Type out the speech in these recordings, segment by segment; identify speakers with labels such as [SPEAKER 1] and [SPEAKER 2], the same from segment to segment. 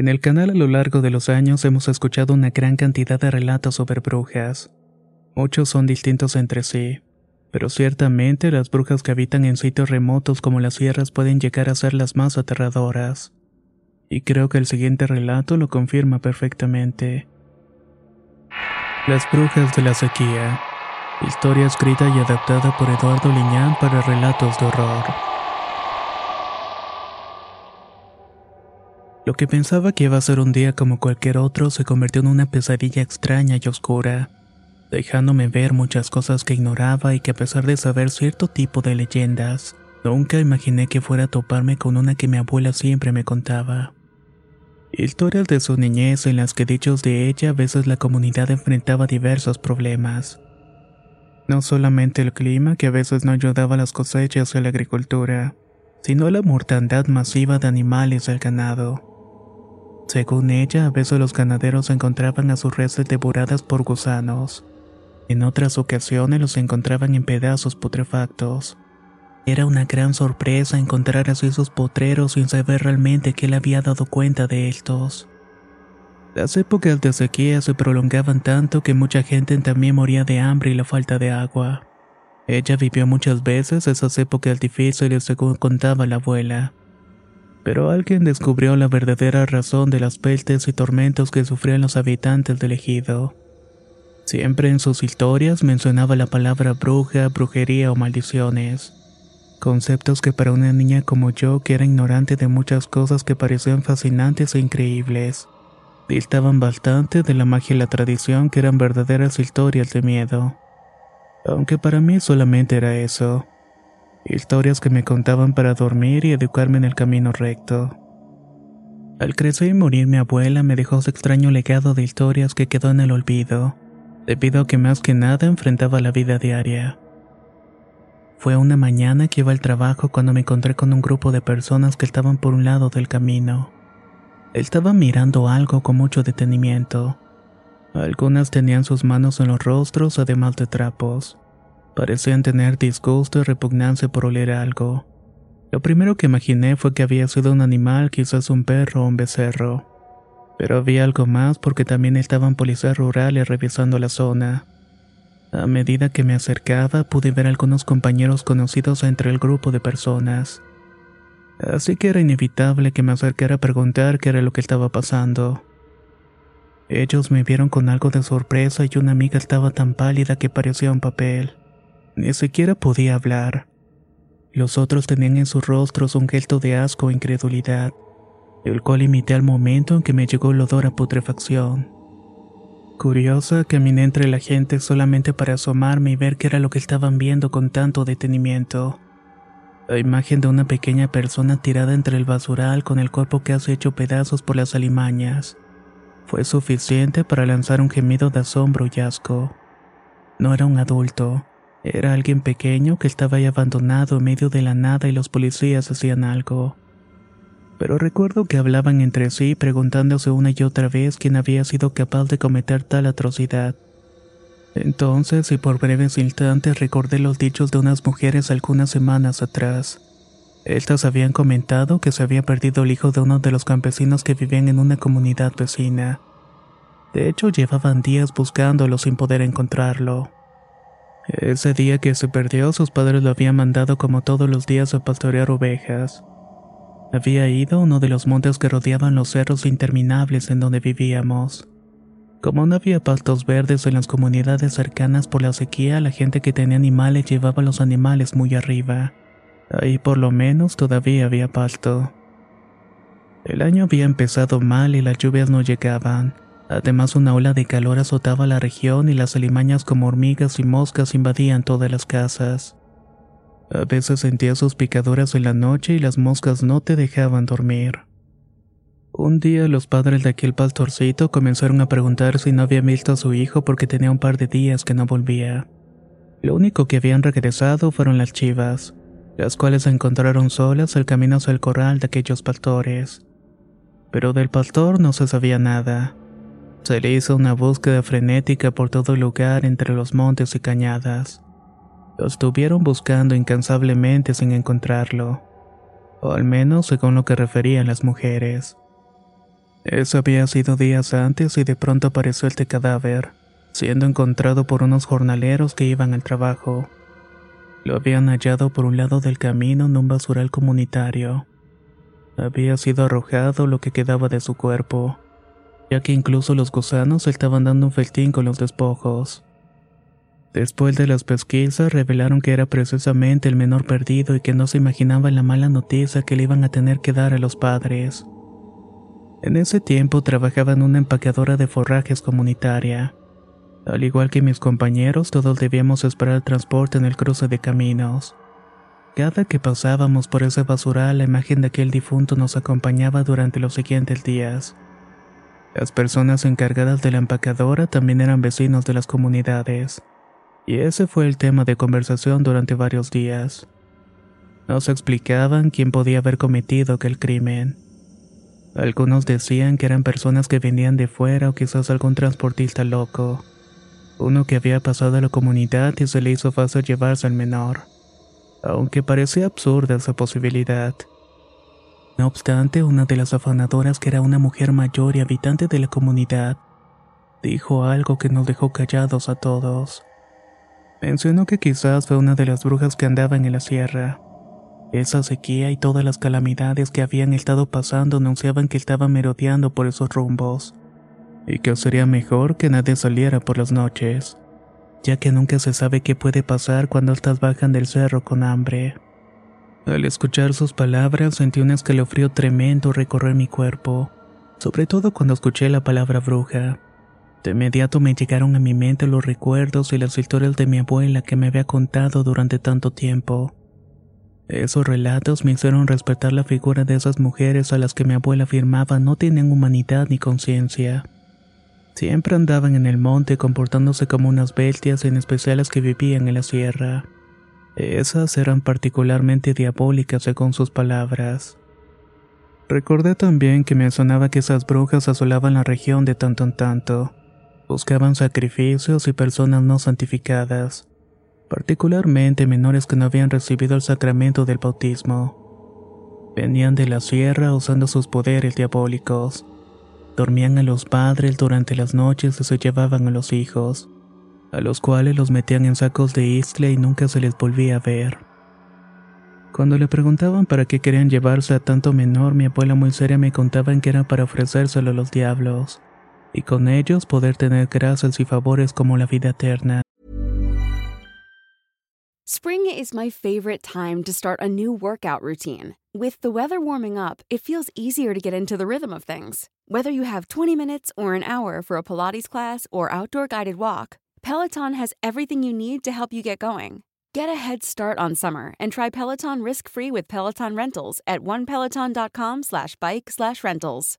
[SPEAKER 1] En el canal a lo largo de los años hemos escuchado una gran cantidad de relatos sobre brujas. Muchos son distintos entre sí, pero ciertamente las brujas que habitan en sitios remotos como las sierras pueden llegar a ser las más aterradoras. Y creo que el siguiente relato lo confirma perfectamente. Las brujas de la sequía. Historia escrita y adaptada por Eduardo Liñán para relatos de horror. Lo que pensaba que iba a ser un día como cualquier otro se convirtió en una pesadilla extraña y oscura, dejándome ver muchas cosas que ignoraba y que a pesar de saber cierto tipo de leyendas, nunca imaginé que fuera a toparme con una que mi abuela siempre me contaba. Historias de su niñez en las que dichos de ella a veces la comunidad enfrentaba diversos problemas. No solamente el clima que a veces no ayudaba a las cosechas y a la agricultura, sino la mortandad masiva de animales del ganado. Según ella, a veces los ganaderos encontraban a sus reses devoradas por gusanos. En otras ocasiones los encontraban en pedazos putrefactos. Era una gran sorpresa encontrar así esos potreros sin saber realmente que él había dado cuenta de estos. Las épocas de sequía se prolongaban tanto que mucha gente también moría de hambre y la falta de agua. Ella vivió muchas veces esas épocas difíciles según contaba la abuela pero alguien descubrió la verdadera razón de las pestes y tormentos que sufrían los habitantes del ejido. Siempre en sus historias mencionaba la palabra bruja, brujería o maldiciones. Conceptos que para una niña como yo, que era ignorante de muchas cosas que parecían fascinantes e increíbles, distaban bastante de la magia y la tradición que eran verdaderas historias de miedo. Aunque para mí solamente era eso historias que me contaban para dormir y educarme en el camino recto. Al crecer y morir mi abuela me dejó su extraño legado de historias que quedó en el olvido, debido a que más que nada enfrentaba la vida diaria. Fue una mañana que iba al trabajo cuando me encontré con un grupo de personas que estaban por un lado del camino. Estaban mirando algo con mucho detenimiento. Algunas tenían sus manos en los rostros además de trapos. Parecían tener disgusto y repugnancia por oler algo. Lo primero que imaginé fue que había sido un animal, quizás un perro o un becerro. Pero había algo más porque también estaban policías rurales revisando la zona. A medida que me acercaba pude ver algunos compañeros conocidos entre el grupo de personas. Así que era inevitable que me acercara a preguntar qué era lo que estaba pasando. Ellos me vieron con algo de sorpresa y una amiga estaba tan pálida que parecía un papel. Ni siquiera podía hablar. Los otros tenían en sus rostros un gesto de asco e incredulidad, el cual imité al momento en que me llegó el olor a putrefacción. Curiosa, caminé entre la gente solamente para asomarme y ver qué era lo que estaban viendo con tanto detenimiento. La imagen de una pequeña persona tirada entre el basural con el cuerpo casi hecho pedazos por las alimañas fue suficiente para lanzar un gemido de asombro y asco. No era un adulto, era alguien pequeño que estaba ahí abandonado en medio de la nada y los policías hacían algo. Pero recuerdo que hablaban entre sí preguntándose una y otra vez quién había sido capaz de cometer tal atrocidad. Entonces, y por breves instantes, recordé los dichos de unas mujeres algunas semanas atrás. Estas habían comentado que se había perdido el hijo de uno de los campesinos que vivían en una comunidad vecina. De hecho, llevaban días buscándolo sin poder encontrarlo. Ese día que se perdió, sus padres lo habían mandado como todos los días a pastorear ovejas. Había ido a uno de los montes que rodeaban los cerros interminables en donde vivíamos. Como no había pastos verdes en las comunidades cercanas por la sequía, la gente que tenía animales llevaba los animales muy arriba. Ahí por lo menos todavía había pasto. El año había empezado mal y las lluvias no llegaban. Además una ola de calor azotaba la región y las alimañas como hormigas y moscas invadían todas las casas. A veces sentía sus picaduras en la noche y las moscas no te dejaban dormir. Un día los padres de aquel pastorcito comenzaron a preguntar si no había visto a su hijo porque tenía un par de días que no volvía. Lo único que habían regresado fueron las chivas, las cuales se encontraron solas al camino hacia el corral de aquellos pastores pero del pastor no se sabía nada. Se le hizo una búsqueda frenética por todo el lugar entre los montes y cañadas. Lo estuvieron buscando incansablemente sin encontrarlo, o al menos según lo que referían las mujeres. Eso había sido días antes y de pronto apareció el cadáver, siendo encontrado por unos jornaleros que iban al trabajo. Lo habían hallado por un lado del camino en un basural comunitario. Había sido arrojado lo que quedaba de su cuerpo, ya que incluso los gusanos estaban dando un feltín con los despojos. Después de las pesquisas revelaron que era precisamente el menor perdido y que no se imaginaba la mala noticia que le iban a tener que dar a los padres. En ese tiempo trabajaba en una empacadora de forrajes comunitaria. Al igual que mis compañeros, todos debíamos esperar el transporte en el cruce de caminos. Cada que pasábamos por ese basural, la imagen de aquel difunto nos acompañaba durante los siguientes días. Las personas encargadas de la empacadora también eran vecinos de las comunidades, y ese fue el tema de conversación durante varios días. Nos explicaban quién podía haber cometido aquel crimen. Algunos decían que eran personas que venían de fuera o quizás algún transportista loco, uno que había pasado a la comunidad y se le hizo fácil llevarse al menor aunque parecía absurda esa posibilidad. No obstante, una de las afanadoras, que era una mujer mayor y habitante de la comunidad, dijo algo que nos dejó callados a todos. Mencionó que quizás fue una de las brujas que andaban en la sierra. Esa sequía y todas las calamidades que habían estado pasando anunciaban que estaba merodeando por esos rumbos, y que sería mejor que nadie saliera por las noches ya que nunca se sabe qué puede pasar cuando estas bajan del cerro con hambre. Al escuchar sus palabras sentí un escalofrío tremendo recorrer mi cuerpo, sobre todo cuando escuché la palabra bruja. De inmediato me llegaron a mi mente los recuerdos y las historias de mi abuela que me había contado durante tanto tiempo. Esos relatos me hicieron respetar la figura de esas mujeres a las que mi abuela afirmaba no tienen humanidad ni conciencia. Siempre andaban en el monte comportándose como unas bestias, en especial las que vivían en la sierra. Esas eran particularmente diabólicas según sus palabras. Recordé también que me sonaba que esas brujas asolaban la región de tanto en tanto. Buscaban sacrificios y personas no santificadas, particularmente menores que no habían recibido el sacramento del bautismo. Venían de la sierra usando sus poderes diabólicos Dormían a los padres durante las noches y se llevaban a los hijos, a los cuales los metían en sacos de isla y nunca se les volvía a ver. Cuando le preguntaban para qué querían llevarse a tanto menor, mi abuela muy seria me contaban que era para ofrecérselo a los diablos, y con ellos poder tener gracias y favores como la vida eterna.
[SPEAKER 2] Spring is my favorite time to start a new workout routine. With the weather warming up, it feels easier to get into the rhythm of things. Whether you have 20 minutes or an hour for a Pilates class or outdoor guided walk, Peloton has everything you need to help you get going. Get a head start on summer and try Peloton risk-free with Peloton Rentals at onepeloton.com slash bike slash rentals.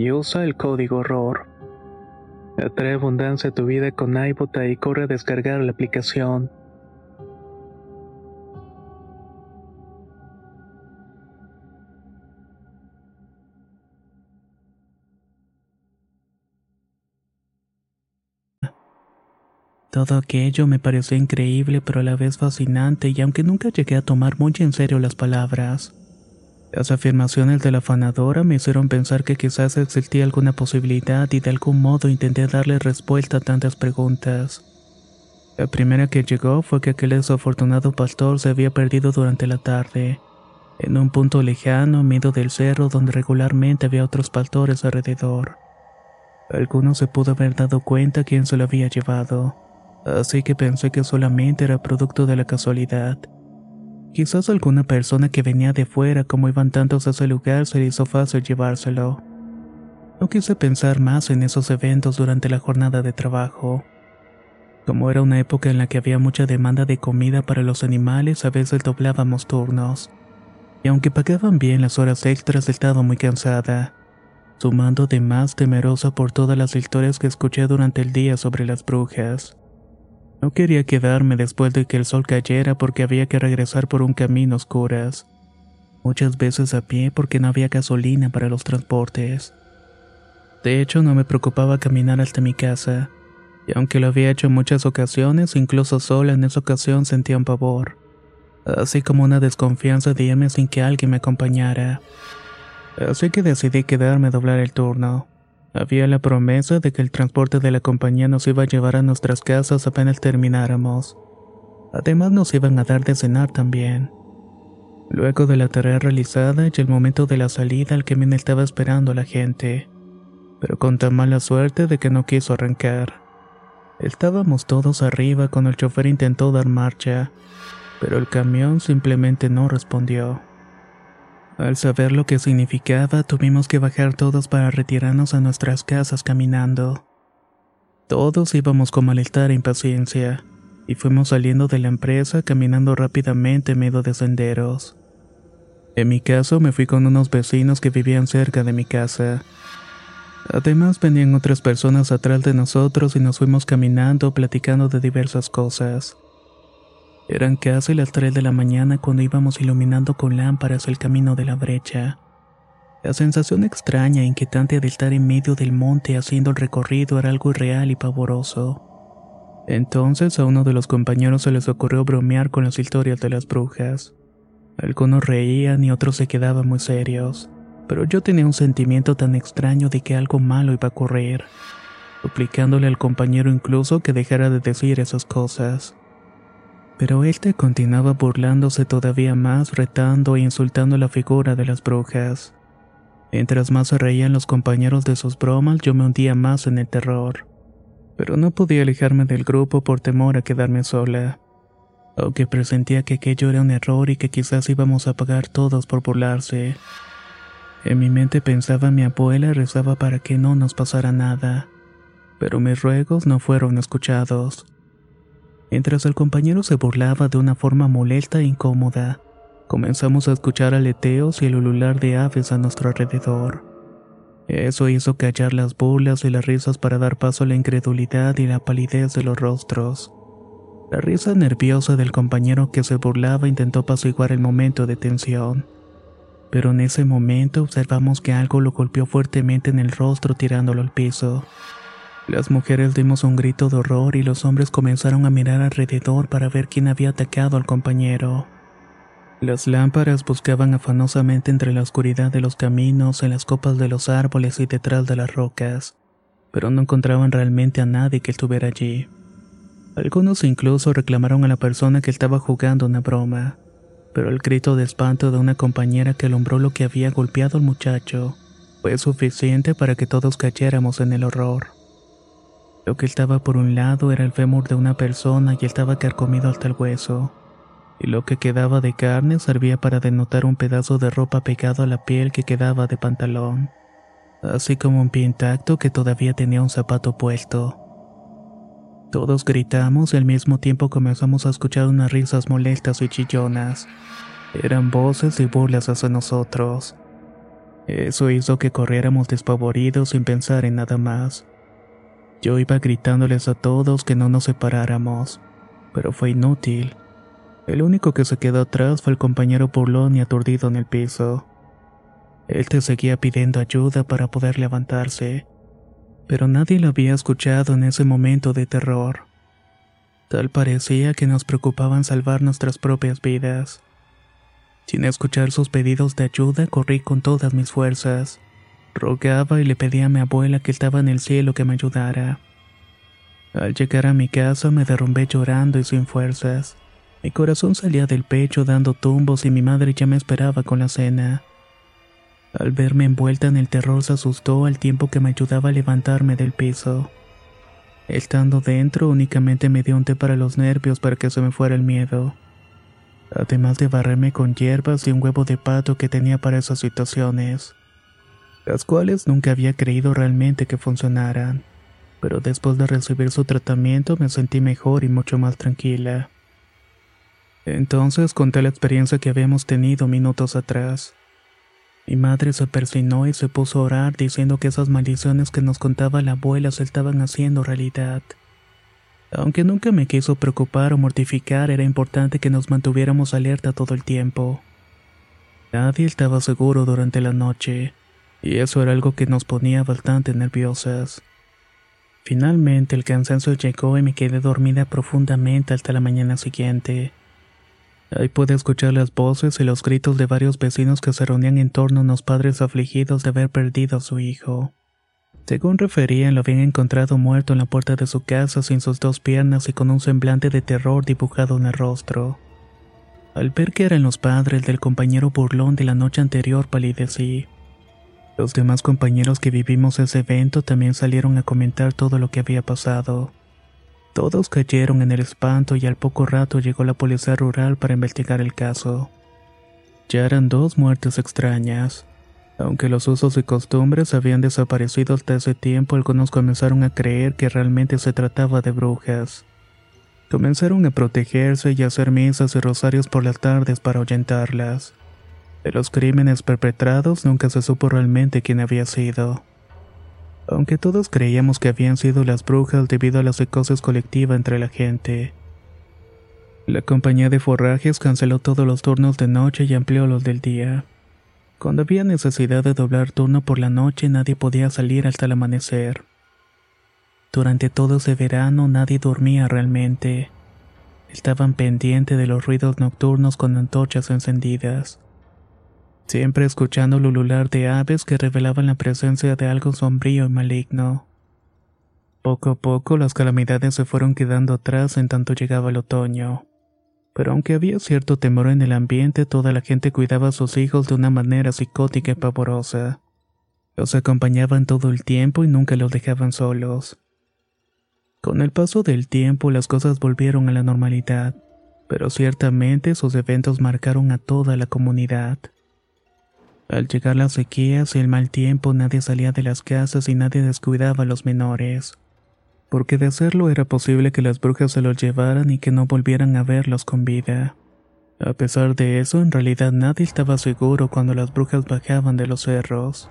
[SPEAKER 1] y usa el código ROR. Atrae abundancia a tu vida con iBota y corre a descargar la aplicación. Todo aquello me pareció increíble pero a la vez fascinante y aunque nunca llegué a tomar muy en serio las palabras, las afirmaciones de la afanadora me hicieron pensar que quizás existía alguna posibilidad y de algún modo intenté darle respuesta a tantas preguntas. La primera que llegó fue que aquel desafortunado pastor se había perdido durante la tarde, en un punto lejano, medio del cerro donde regularmente había otros pastores alrededor. Alguno se pudo haber dado cuenta quién se lo había llevado, así que pensé que solamente era producto de la casualidad. Quizás alguna persona que venía de fuera, como iban tantos a ese lugar, se le hizo fácil llevárselo. No quise pensar más en esos eventos durante la jornada de trabajo. Como era una época en la que había mucha demanda de comida para los animales, a veces doblábamos turnos. Y aunque pagaban bien las horas extras, estaba muy cansada, sumando de más temerosa por todas las historias que escuché durante el día sobre las brujas. No quería quedarme después de que el sol cayera porque había que regresar por un camino oscuras. Muchas veces a pie porque no había gasolina para los transportes. De hecho, no me preocupaba caminar hasta mi casa, y aunque lo había hecho en muchas ocasiones, incluso sola en esa ocasión sentía un pavor, así como una desconfianza de irme sin que alguien me acompañara. Así que decidí quedarme a doblar el turno. Había la promesa de que el transporte de la compañía nos iba a llevar a nuestras casas apenas termináramos. Además nos iban a dar de cenar también. Luego de la tarea realizada y el momento de la salida, el camión estaba esperando la gente, pero con tan mala suerte de que no quiso arrancar. Estábamos todos arriba cuando el chofer intentó dar marcha, pero el camión simplemente no respondió. Al saber lo que significaba, tuvimos que bajar todos para retirarnos a nuestras casas caminando. Todos íbamos con malestar e impaciencia, y fuimos saliendo de la empresa caminando rápidamente en medio de senderos. En mi caso me fui con unos vecinos que vivían cerca de mi casa. Además venían otras personas atrás de nosotros y nos fuimos caminando platicando de diversas cosas. Eran casi las 3 de la mañana cuando íbamos iluminando con lámparas el camino de la brecha. La sensación extraña e inquietante de estar en medio del monte haciendo el recorrido era algo irreal y pavoroso. Entonces a uno de los compañeros se les ocurrió bromear con las historias de las brujas. Algunos reían y otros se quedaban muy serios, pero yo tenía un sentimiento tan extraño de que algo malo iba a ocurrir. suplicándole al compañero incluso que dejara de decir esas cosas. Pero éste continuaba burlándose todavía más, retando e insultando la figura de las brujas. Mientras más se reían los compañeros de sus bromas, yo me hundía más en el terror. Pero no podía alejarme del grupo por temor a quedarme sola. Aunque presentía que aquello era un error y que quizás íbamos a pagar todos por burlarse. En mi mente pensaba mi abuela rezaba para que no nos pasara nada. Pero mis ruegos no fueron escuchados. Mientras el compañero se burlaba de una forma molesta e incómoda, comenzamos a escuchar aleteos y el ulular de aves a nuestro alrededor. Eso hizo callar las burlas y las risas para dar paso a la incredulidad y la palidez de los rostros. La risa nerviosa del compañero que se burlaba intentó apaciguar el momento de tensión. Pero en ese momento observamos que algo lo golpeó fuertemente en el rostro tirándolo al piso. Las mujeres dimos un grito de horror y los hombres comenzaron a mirar alrededor para ver quién había atacado al compañero. Las lámparas buscaban afanosamente entre la oscuridad de los caminos, en las copas de los árboles y detrás de las rocas, pero no encontraban realmente a nadie que estuviera allí. Algunos incluso reclamaron a la persona que estaba jugando una broma, pero el grito de espanto de una compañera que alumbró lo que había golpeado al muchacho fue suficiente para que todos cayéramos en el horror. Lo que estaba por un lado era el fémur de una persona y estaba carcomido hasta el hueso, y lo que quedaba de carne servía para denotar un pedazo de ropa pegado a la piel que quedaba de pantalón, así como un pie intacto que todavía tenía un zapato puesto. Todos gritamos y al mismo tiempo comenzamos a escuchar unas risas molestas y chillonas. Eran voces y burlas hacia nosotros. Eso hizo que corriéramos despavoridos sin pensar en nada más. Yo iba gritándoles a todos que no nos separáramos, pero fue inútil. El único que se quedó atrás fue el compañero burlón y aturdido en el piso. Él te seguía pidiendo ayuda para poder levantarse, pero nadie lo había escuchado en ese momento de terror. Tal parecía que nos preocupaban salvar nuestras propias vidas. Sin escuchar sus pedidos de ayuda, corrí con todas mis fuerzas. Rogaba y le pedía a mi abuela que estaba en el cielo que me ayudara. Al llegar a mi casa me derrumbé llorando y sin fuerzas. Mi corazón salía del pecho dando tumbos y mi madre ya me esperaba con la cena. Al verme envuelta en el terror se asustó al tiempo que me ayudaba a levantarme del piso. Estando dentro únicamente me dio un té para los nervios para que se me fuera el miedo. Además de barrerme con hierbas y un huevo de pato que tenía para esas situaciones las cuales nunca había creído realmente que funcionaran. Pero después de recibir su tratamiento me sentí mejor y mucho más tranquila. Entonces conté la experiencia que habíamos tenido minutos atrás. Mi madre se persinó y se puso a orar diciendo que esas maldiciones que nos contaba la abuela se estaban haciendo realidad. Aunque nunca me quiso preocupar o mortificar, era importante que nos mantuviéramos alerta todo el tiempo. Nadie estaba seguro durante la noche y eso era algo que nos ponía bastante nerviosas. Finalmente el cansancio llegó y me quedé dormida profundamente hasta la mañana siguiente. Ahí pude escuchar las voces y los gritos de varios vecinos que se reunían en torno a unos padres afligidos de haber perdido a su hijo. Según referían, lo habían encontrado muerto en la puerta de su casa sin sus dos piernas y con un semblante de terror dibujado en el rostro. Al ver que eran los padres del compañero burlón de la noche anterior, palidecí. Los demás compañeros que vivimos ese evento también salieron a comentar todo lo que había pasado. Todos cayeron en el espanto y al poco rato llegó la policía rural para investigar el caso. Ya eran dos muertes extrañas. Aunque los usos y costumbres habían desaparecido hasta ese tiempo, algunos comenzaron a creer que realmente se trataba de brujas. Comenzaron a protegerse y a hacer misas y rosarios por las tardes para ahuyentarlas. De los crímenes perpetrados nunca se supo realmente quién había sido. Aunque todos creíamos que habían sido las brujas debido a la psicosis colectiva entre la gente. La compañía de forrajes canceló todos los turnos de noche y amplió los del día. Cuando había necesidad de doblar turno por la noche nadie podía salir hasta el amanecer. Durante todo ese verano nadie dormía realmente. Estaban pendientes de los ruidos nocturnos con antorchas encendidas siempre escuchando el ulular de aves que revelaban la presencia de algo sombrío y maligno. Poco a poco las calamidades se fueron quedando atrás en tanto llegaba el otoño. Pero aunque había cierto temor en el ambiente, toda la gente cuidaba a sus hijos de una manera psicótica y pavorosa. Los acompañaban todo el tiempo y nunca los dejaban solos. Con el paso del tiempo las cosas volvieron a la normalidad, pero ciertamente esos eventos marcaron a toda la comunidad. Al llegar las sequías y el mal tiempo nadie salía de las casas y nadie descuidaba a los menores, porque de hacerlo era posible que las brujas se los llevaran y que no volvieran a verlos con vida. A pesar de eso, en realidad nadie estaba seguro cuando las brujas bajaban de los cerros.